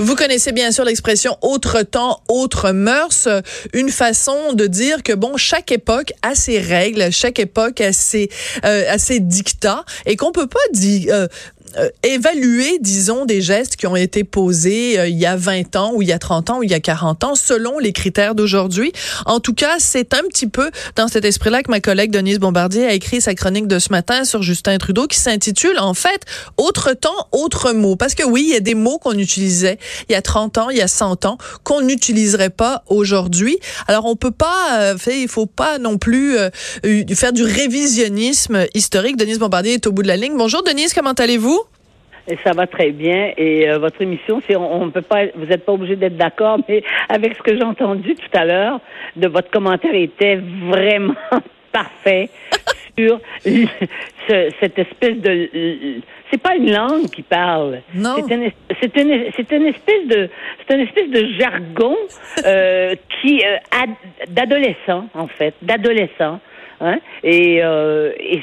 Vous connaissez bien sûr l'expression autre temps, autre mœurs, une façon de dire que bon, chaque époque a ses règles, chaque époque a ses, euh, a ses dictats et qu'on peut pas dire euh, évaluer, disons, des gestes qui ont été posés euh, il y a 20 ans ou il y a 30 ans ou il y a 40 ans selon les critères d'aujourd'hui. En tout cas, c'est un petit peu dans cet esprit-là que ma collègue Denise Bombardier a écrit sa chronique de ce matin sur Justin Trudeau qui s'intitule en fait Autre temps, autre mot. Parce que oui, il y a des mots qu'on utilisait il y a 30 ans, il y a 100 ans qu'on n'utiliserait pas aujourd'hui. Alors on peut pas, euh, il faut pas non plus faire du révisionnisme historique. Denise Bombardier est au bout de la ligne. Bonjour Denise, comment allez-vous? Et ça va très bien. Et euh, votre émission, on, peut pas, vous n'êtes pas obligé d'être d'accord, mais avec ce que j'ai entendu tout à l'heure, de votre commentaire était vraiment parfait sur cette espèce de c'est pas une langue qui parle. Non. C'est une, c'est une, une espèce de, c'est une espèce de jargon euh, qui euh, d'adolescent en fait, d'adolescent. Hein? Et, euh, et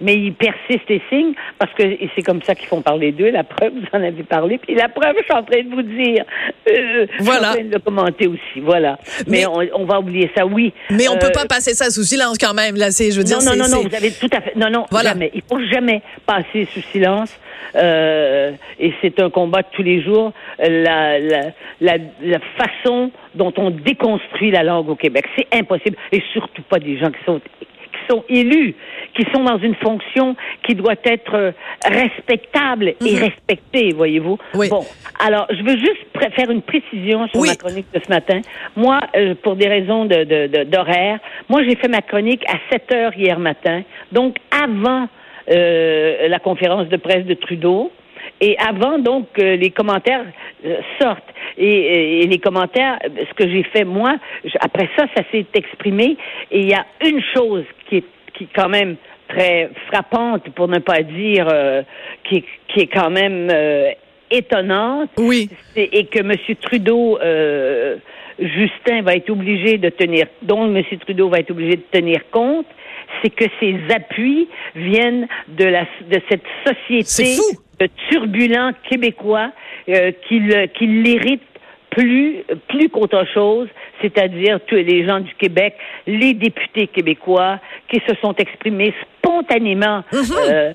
mais ils persistent et signent parce que c'est comme ça qu'ils font parler d'eux. La preuve, vous en avez parlé. Puis la preuve, je suis en train de vous dire. Euh, voilà. Je suis en train de le commenter aussi. Voilà. Mais, on, va oublier ça, oui. Mais on ne peut euh, pas passer ça sous silence quand même. Là, c'est, je veux dire, non, non, non, non, vous avez tout à fait. Non, non, voilà. jamais. Il faut jamais passer sous silence. Euh, et c'est un combat de tous les jours. La, la, la, la façon dont on déconstruit la langue au Québec, c'est impossible. Et surtout pas des gens qui sont sont élus, qui sont dans une fonction qui doit être euh, respectable et mhm. respectée, voyez-vous? Bon, alors je veux juste faire une précision sur ma chronique de ce matin. Moi, euh, pour des raisons de, d'horaire, moi j'ai fait ma chronique à 7 heures hier matin, donc avant euh, la conférence de presse de Trudeau et avant donc que les commentaires sortent. Et, et, les commentaires, ce que j'ai fait moi, après ça, ça s'est exprimé. Et il y a une chose qui est, qui quand même très frappante, pour ne pas dire euh, qui, qui est quand même euh, étonnante. Oui. Et que M. Trudeau, euh, Justin va être obligé de tenir, dont M. Trudeau va être obligé de tenir compte, c'est que ces appuis viennent de la de cette société de turbulents québécois euh, qui l'héritent plus, plus qu'autre chose, c'est-à-dire tous les gens du Québec, les députés québécois qui se sont exprimés spontanément. Mm-hmm. Euh,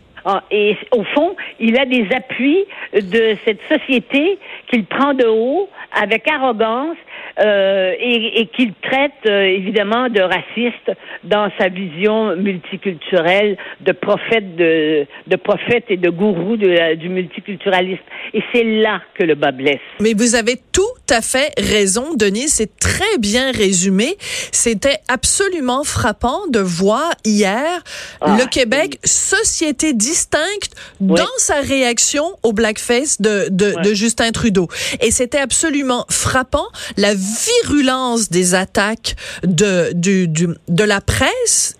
et au fond, il a des appuis de cette société qu'il prend de haut avec arrogance euh, et, et qu'il traite euh, évidemment de raciste dans sa vision multiculturelle de prophète de, de prophète et de gourou de, du multiculturalisme. Et c'est là que le bas blesse. Mais vous avez tout à fait raison, Denis. C'est très bien résumé. C'était absolument frappant de voir hier ah, le Québec, société distincte, dans sa réaction au blackface de, de, de Justin Trudeau. Et c'était absolument frappant la virulence des attaques de, du, de la presse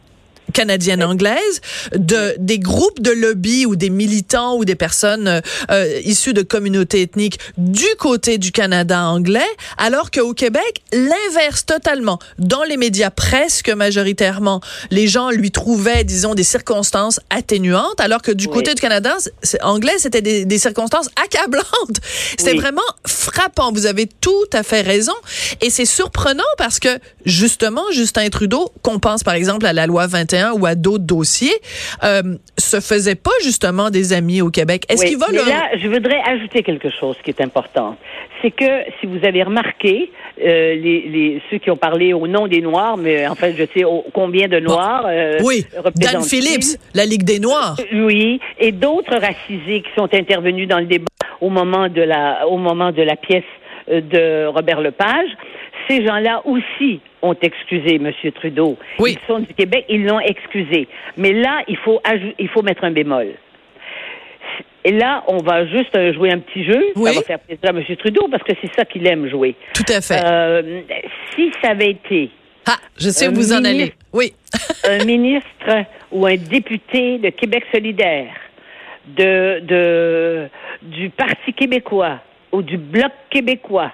canadienne anglaise, de des groupes de lobby ou des militants ou des personnes euh, euh, issues de communautés ethniques du côté du Canada anglais, alors qu'au Québec, l'inverse totalement. Dans les médias presque majoritairement, les gens lui trouvaient, disons, des circonstances atténuantes, alors que du côté du Canada anglais, c'était des, des, circonstances accablantes. C'était vraiment frappant. Vous avez tout à fait raison. Et c'est surprenant parce que, justement, Justin Trudeau, qu'on pense par exemple à la loi 21 ou à d'autres dossiers, euh, se faisait pas justement des amis au Québec. Est-ce qu'il va mais là, je voudrais ajouter quelque chose qui est important. C'est que si vous avez remarqué, euh, les, les, ceux qui ont parlé au nom des Noirs, mais en fait, je sais combien de Noirs. Euh, oui, Dan Phillips, la Ligue des Noirs. Euh, oui, et d'autres racisés qui sont intervenus dans le débat au moment de la, au moment de la pièce de Robert Lepage ces gens-là aussi ont excusé M. Trudeau. Oui. Ils sont du Québec, ils l'ont excusé. Mais là, il faut, il faut mettre un bémol. Et là, on va juste euh, jouer un petit jeu. Ça va faire plaisir à M. Trudeau parce que c'est ça qu'il aime jouer. Tout à fait. Euh, si ça avait été. Ah, je sais où vous en allez. Oui. un ministre ou un député de Québec solidaire, de, de, du Parti québécois ou du Bloc québécois,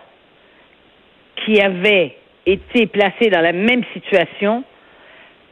qui avait été placé dans la même situation,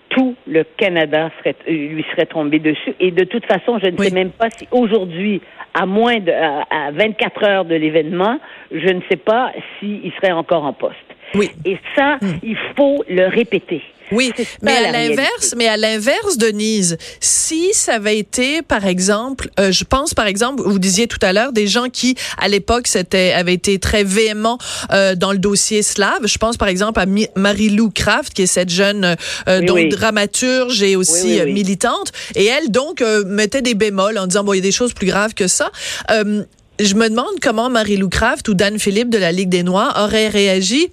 tout le Canada serait, lui serait tombé dessus. Et de toute façon, je ne sais même pas si aujourd'hui, à moins de à, 24 heures de l'événement, je ne sais pas s'il serait encore en poste. Oui. Et ça, hmm. il faut le répéter. Oui, mais à l'inverse, mais à l'inverse, Denise, si ça avait été, par exemple, euh, je pense, par exemple, vous disiez tout à l'heure, des gens qui, à l'époque, c'était, avaient été très véhéments euh, dans le dossier slave. Je pense, par exemple, à Marie-Lou Kraft, qui est cette jeune euh, donc dramaturge et aussi euh, militante, et elle donc mettait des bémols en disant bon, il y a des choses plus graves que ça. je me demande comment Marie-Lou Kraft ou Dan Philippe de la Ligue des Noirs auraient réagi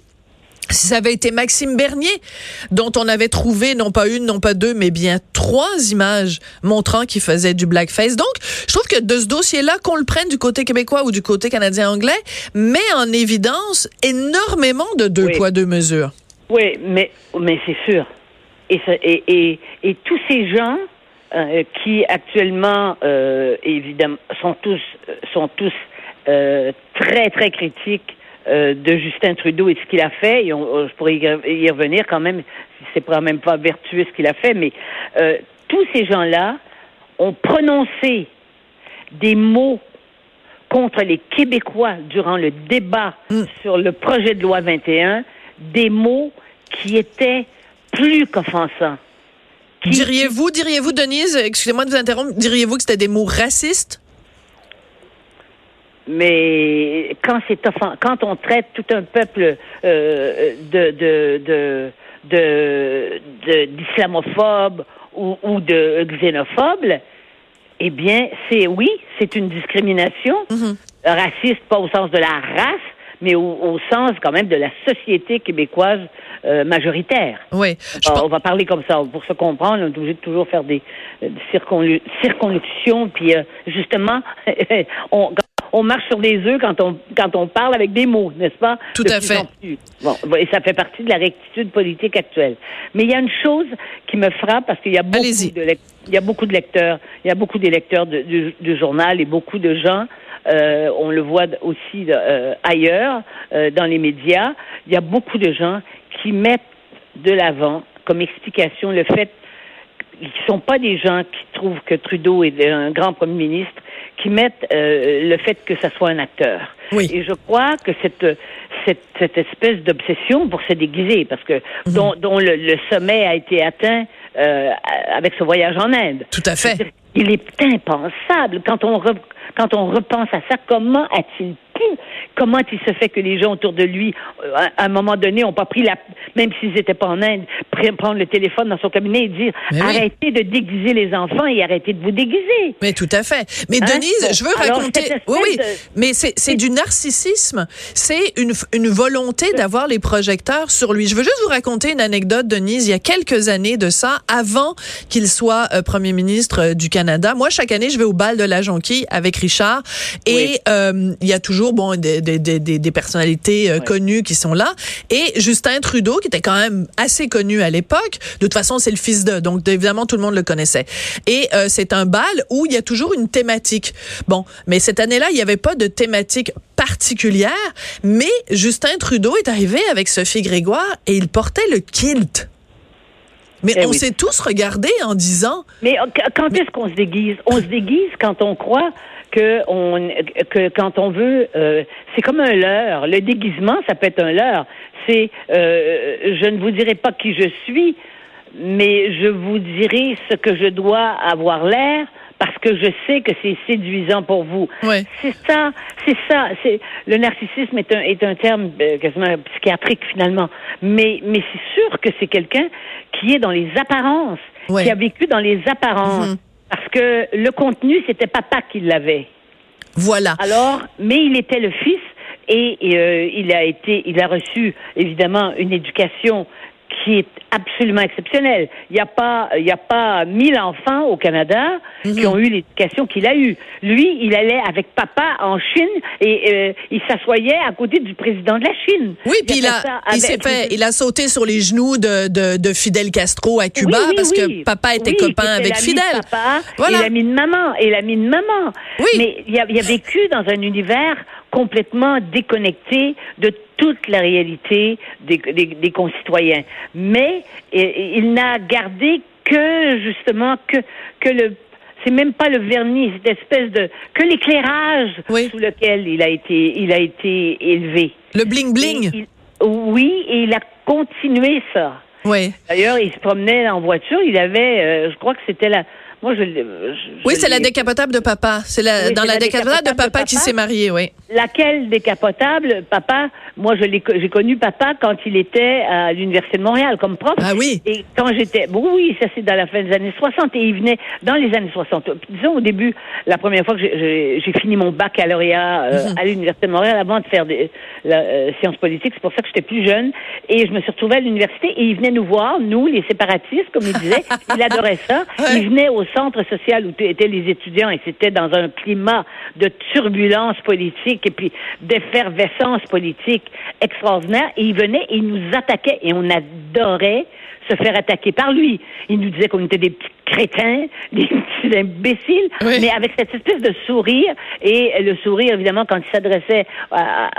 si ça avait été Maxime Bernier, dont on avait trouvé non pas une, non pas deux, mais bien trois images montrant qu'il faisait du blackface. Donc, je trouve que de ce dossier-là, qu'on le prenne du côté québécois ou du côté canadien-anglais, met en évidence énormément de deux poids, deux mesures. Oui, mais, mais c'est sûr. Et, et, et, et, tous ces gens euh, qui actuellement, euh, évidemment, sont tous, sont tous euh, très, très critiques euh, de Justin Trudeau et ce qu'il a fait, et on, je pourrais y revenir quand même, c'est quand même pas vertueux ce qu'il a fait, mais euh, tous ces gens-là ont prononcé des mots contre les Québécois durant le débat mm. sur le projet de loi 21, des mots qui étaient plus qu'offensants. Diriez-vous, diriez-vous, Denise, excusez-moi de vous interrompre, diriez-vous que c'était des mots racistes? Mais quand c'est quand on traite tout un peuple euh, de de de d'islamophobe ou, ou, de xénophobe, eh bien, c'est oui, c'est une discrimination mm-hmm. raciste, pas au sens de la race, mais au, sens quand même de la société québécoise euh, majoritaire. Oui. on va parler comme ça. Pour se comprendre, on est obligé de toujours faire des, des circonlocutions. Puis euh, justement, on, on marche sur des œufs quand on quand on parle avec des mots, n'est-ce pas? Tout à fait. Bon, et ça fait partie de la rectitude politique actuelle. Mais il y a une chose qui me frappe parce qu'il y a beaucoup de il y a beaucoup de lecteurs, il y a beaucoup d'électeurs du, journal et beaucoup de gens. Euh, on le voit aussi euh, ailleurs euh, dans les médias. Il y a beaucoup de gens qui mettent de l'avant comme explication le fait ne sont pas des gens qui trouvent que Trudeau est un grand premier ministre qui mettent euh, le fait que ça soit un acteur. Oui. Et je crois que cette cette, cette espèce d'obsession pour se déguiser, parce que mhm. dont, dont le, le, sommet a été atteint euh, avec ce voyage en Inde. Tout à fait. Il est impensable quand on quand on repense à ça. Comment a-t-il Comment il se fait que les gens autour de lui, euh, à un moment donné, n'ont pas pris la, même s'ils n'étaient pas en Inde, prendre le téléphone dans son cabinet et dire arrêtez de déguiser les enfants et arrêtez de vous déguiser. Mais tout à fait. Mais hein? Denise, je veux raconter. Oui, oui. Mais c'est du narcissisme. C'est une, une volonté d'avoir les projecteurs sur lui. Je veux juste vous raconter une anecdote, Denise. Il y a quelques années de ça, avant qu'il soit euh, premier ministre euh, du Canada. Moi, chaque année, je vais au bal de la Jonquille avec Richard et il y a toujours bon des, des, des, des personnalités euh, connues qui sont là. Et Justin Trudeau, qui était quand même assez connu à l'époque, de toute façon, c'est le fils de, donc évidemment, tout le monde le connaissait. Et euh, c'est un bal où il y a toujours une thématique. Bon, mais cette année-là, il n'y avait pas de thématique particulière, mais Justin Trudeau est arrivé avec Sophie Grégoire et il portait le kilt. Mais eh on s'est tous regardés en disant. Mais quand est-ce qu'on se déguise? On se déguise quand on croit que on que quand on veut, euh, c'est comme un leurre. Le déguisement, ça peut être un leurre. C'est, euh, je ne vous dirai pas qui je suis, mais je vous dirai ce que je dois avoir l'air parce que je sais que c'est séduisant pour vous. C'est ça, c'est ça. C'est le narcissisme est un est un terme euh, quasiment psychiatrique finalement, mais mais c'est sûr que c'est quelqu'un qui est dans les apparences, qui a vécu dans les apparences. Mhm. Parce que le contenu, c'était papa qui l'avait. Voilà. Alors, mais il était le fils et, euh, il a été, il a reçu évidemment une éducation qui est absolument exceptionnel. Il n'y a pas, il y a pas mille enfants au Canada qui mhm. ont eu l'éducation qu'il a eue. Lui, il allait avec papa en Chine et euh, il s'assoyait à côté du président de la Chine. Oui, puis il a, il s'est fait, il a sauté sur les genoux de, de, de Fidel Castro à Cuba parce que papa était copain avec Fidel. De papa voilà. et l'ami de maman et l'ami de maman. Oui. Mais il a, il a vécu dans un univers complètement déconnecté de toute la réalité des, des, concitoyens. Mais il n'a gardé que justement que que le c'est même pas le vernis, cette espèce de que l'éclairage sous lequel il a été il a été élevé. Le bling bling. oui, et il a continué ça. Oui. D'ailleurs, il se promenait en voiture. Il avait, euh, je crois que c'était la, moi, je, oui, c'est la décapotable de papa. C'est la, dans la, décapotable, de papa, qui s'est marié, oui. Laquelle décapotable, papa Moi, je l'ai, j'ai connu papa quand il était à l'université de Montréal comme prof. Ah oui. Et quand j'étais, bon, oui, ça c'est dans la fin des années 60 et il venait dans les années 60. Disons au début, la première fois que j'ai, fini mon baccalauréat euh, mhm. à l'université de Montréal avant de faire des la, euh, sciences politiques, c'est pour ça que j'étais plus jeune et je me suis retrouvée à l'université et il venait nous voir, nous les séparatistes, comme il disait. il adorait ça. Il venait au centre social où étaient les étudiants et c'était dans un climat de turbulence politique et puis d'effervescence politique extraordinaire. Et il venait et il nous attaquait et on adorait se faire attaquer par lui. Il nous disait qu'on était des petits crétins, des petits imbéciles, mais avec cette espèce de sourire et le sourire évidemment quand il s'adressait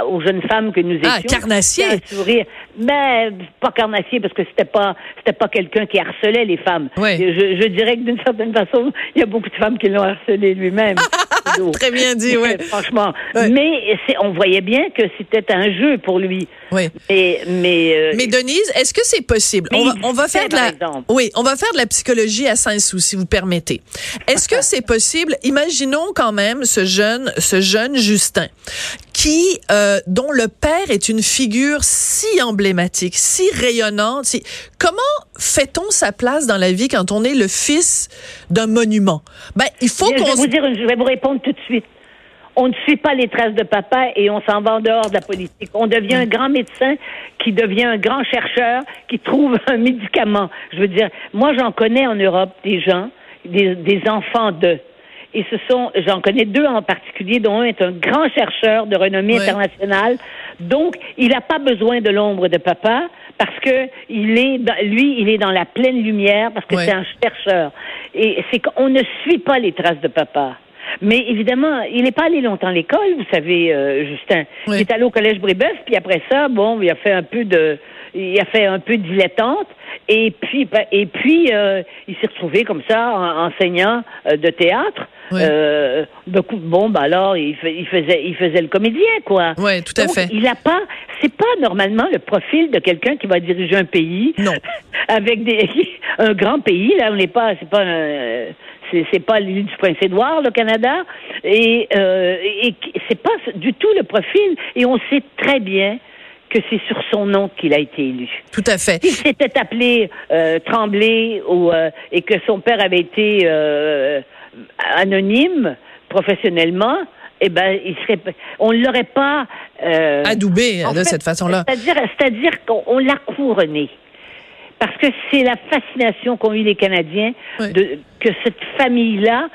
aux jeunes femmes que nous ah, étions. Ah, carnassier. Un sourire, mais pas carnassier parce que c'était pas c'était pas quelqu'un qui harcelait les femmes. Je, je dirais que d'une certaine façon, il y a beaucoup de femmes qui l'ont harcelé lui-même. Très bien dit, oui. Franchement. Mais on voyait bien que c'était un jeu pour lui. Oui. Mais, mais, euh, mais Denise, est-ce que c'est possible? On va, on va, faire de la, oui, on va faire de la psychologie à Saint-Sou, si vous permettez. Est-ce que c'est possible? Imaginons quand même ce jeune, ce jeune Justin qui, euh, dont le père est une figure si emblématique, si rayonnante. Si... Comment fait-on sa place dans la vie quand on est le fils d'un monument? Ben, il faut qu'on. Je vais vous dire, je vais vous répondre tout de suite. On ne suit pas les traces de papa et on s'en va en dehors de la politique. On devient un grand médecin qui devient un grand chercheur qui trouve un médicament. Je veux dire, moi j'en connais en Europe des gens, des, des enfants de et ce sont, j'en connais deux en particulier, dont un est un grand chercheur de renommée internationale. Donc, il n'a pas besoin de l'ombre de papa parce que il est, lui, il est dans la pleine lumière parce que c'est un chercheur. Et c'est qu'on ne suit pas les traces de papa. Mais évidemment, il n'est pas allé longtemps à l'école, vous savez, euh, Justin. Il est allé au collège Brébeuf, puis après ça, bon, il a fait un peu de, il a fait un peu dilettante. Et puis, ben, et puis, euh, il s'est retrouvé comme ça, enseignant euh, de théâtre. Euh, bon, bah alors, il, faisait, il faisait le comédien, quoi. Oui, tout à fait. Il a pas, c'est pas normalement le profil de quelqu'un qui va diriger un pays. Non. avec des, un grand pays, là, on n'est pas, c'est pas c'est pas l'île du Prince-Édouard, le Canada, et, euh, et c'est pas du tout le profil. Et on sait très bien que c'est sur son nom qu'il a été élu. Tout à fait. S'il s'était appelé euh, Tremblay ou, euh, et que son père avait été euh, anonyme professionnellement, eh ben, il serait, on l'aurait pas adoubé de cette façon-là. C'est-à-dire, c'est-à-dire qu'on l'a couronné. Parce que c'est la fascination qu'ont eu les Canadiens de que cette famille-là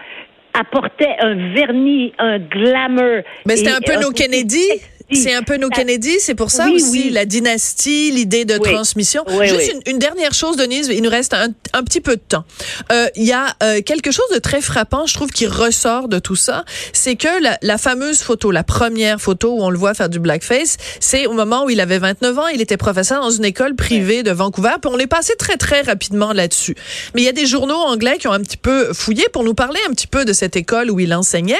apportait un vernis, un glamour. Mais c'était un peu nos Kennedy. C'est un peu nos Kennedy, c'est pour ça aussi la dynastie, l'idée de transmission. Juste une, dernière chose, Denise, il nous reste un, un petit peu de temps. Euh, il y a euh, quelque chose de très frappant, je trouve, qui ressort de tout ça, c'est que la, la, fameuse photo, la première photo où on le voit faire du blackface, c'est au moment où il avait 29 ans, il était professeur dans une école privée de Vancouver, puis on est passé très très rapidement là-dessus. Mais il y a des journaux anglais qui ont un petit peu fouillé pour nous parler un petit peu de cette école où il enseignait.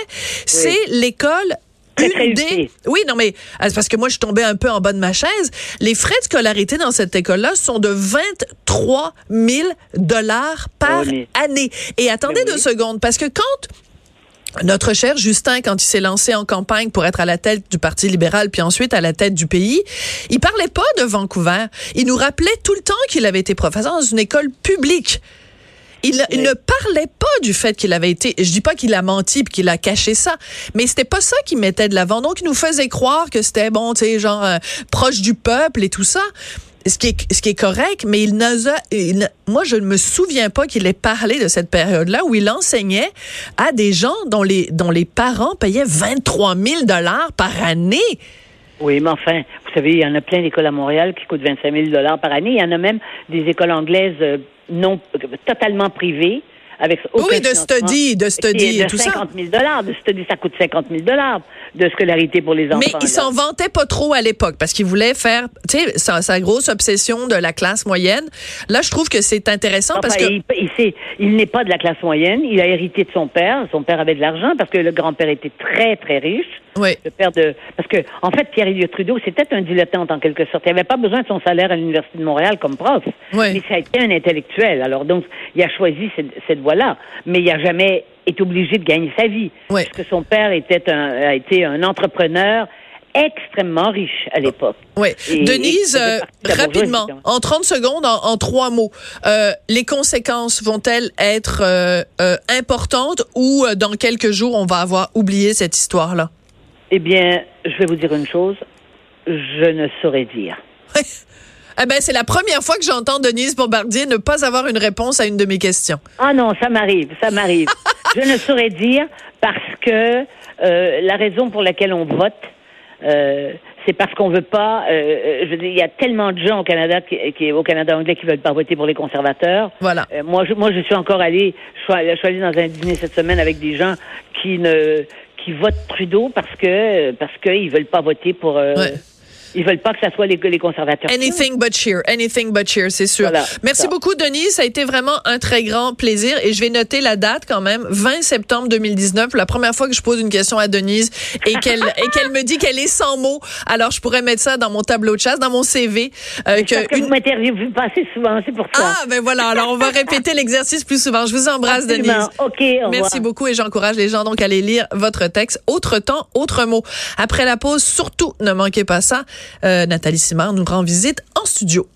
C'est l'école oui, non, mais ah, parce que moi, je tombée un peu en bas de ma chaise. Les frais de scolarité dans cette école-là sont de 23 000 dollars par année. Et attendez ben deux secondes, parce que quand notre cher Justin, quand il s'est lancé en campagne pour être à la tête du Parti libéral, puis ensuite à la tête du pays, il parlait pas de Vancouver. Il nous rappelait tout le temps qu'il avait été professeur dans une école publique. Il, ne parlait pas du fait qu'il avait été. Je dis pas qu'il a menti puis qu'il a caché ça, mais c'était pas ça qui mettait de l'avant. Donc, il nous faisait croire que c'était bon, tu sais, genre euh, proche du peuple et tout ça. Ce qui, est, ce qui est correct, mais il n'a, moi, je ne me souviens pas qu'il ait parlé de cette période-là où il enseignait à des gens dont les, dont les parents payaient 23 000 dollars par année. Oui, mais enfin, vous savez, il y en a plein d'écoles à Montréal qui coûtent 25 000 dollars par année. Il y en a même des écoles anglaises euh, non totalement privées avec oui, de study, de study et tout 50 000 dollars, de study, ça coûte 50 000 dollars de scolarité pour les enfants. Mais il s'en vantait pas trop à l'époque parce qu'il voulait faire, tu sais, sa, grosse obsession de la classe moyenne. Là, je trouve que c'est intéressant parce que il, il, il n'est pas de la classe moyenne. Il a hérité de son père. Son père avait de l'argent parce que le grand-père était très très riche. Oui. Le père de parce que en fait Pierre Elliott Trudeau c'était un dilettante en quelque sorte. Il n'avait pas besoin de son salaire à l'université de Montréal comme prof. Oui. Mais ça a été un intellectuel. Alors donc il a choisi cette, cette voie-là. Mais il n'a jamais été obligé de gagner sa vie. Oui. Parce que son père était un, a été un entrepreneur extrêmement riche à l'époque. Oui. Denise, euh, rapidement, en 30 secondes, en, trois mots, euh, les conséquences vont-elles être euh, importantes ou dans quelques jours, on va avoir oublié cette histoire-là? Eh bien, je vais vous dire une chose, je ne saurais dire. Eh ben, c'est la première fois que j'entends Denise Bombardier ne pas avoir une réponse à une de mes questions. Ah non, ça m'arrive, ça m'arrive. je ne saurais dire parce que la raison pour laquelle on vote, euh, c'est parce qu'on veut pas. Euh, je il y a tellement de gens au Canada, qui, au Canada anglais, qui veulent pas voter pour les conservateurs. Voilà. Euh, moi, je, moi, je suis encore allé. Je suis, allé dans un dîner cette semaine avec des gens qui ne qui votent Trudeau parce que parce qu'ils veulent pas voter pour. Ils veulent pas que ça soit les, les conservateurs. Anything but cheer. Anything but cheer, c'est sûr. Merci beaucoup, Denis. Ça a été vraiment un très grand plaisir. Et je vais noter la date quand même, 20 septembre 2019, la première fois que je pose une question à Denise et qu'elle et qu'elle me dit qu'elle est sans mots. Alors, je pourrais mettre ça dans mon tableau de chasse, dans mon CV. Euh, que, que une... vous m'interviewez pas assez souvent, c'est pour ça. Ah, ben voilà. Alors, on va répéter l'exercice plus souvent. Je vous embrasse, Denise. OK, Merci beaucoup et j'encourage les gens donc à aller lire votre texte. Autre temps, autre mot. Après la pause, surtout, ne manquez pas ça. Euh, Nathalie Simard nous rend visite en studio.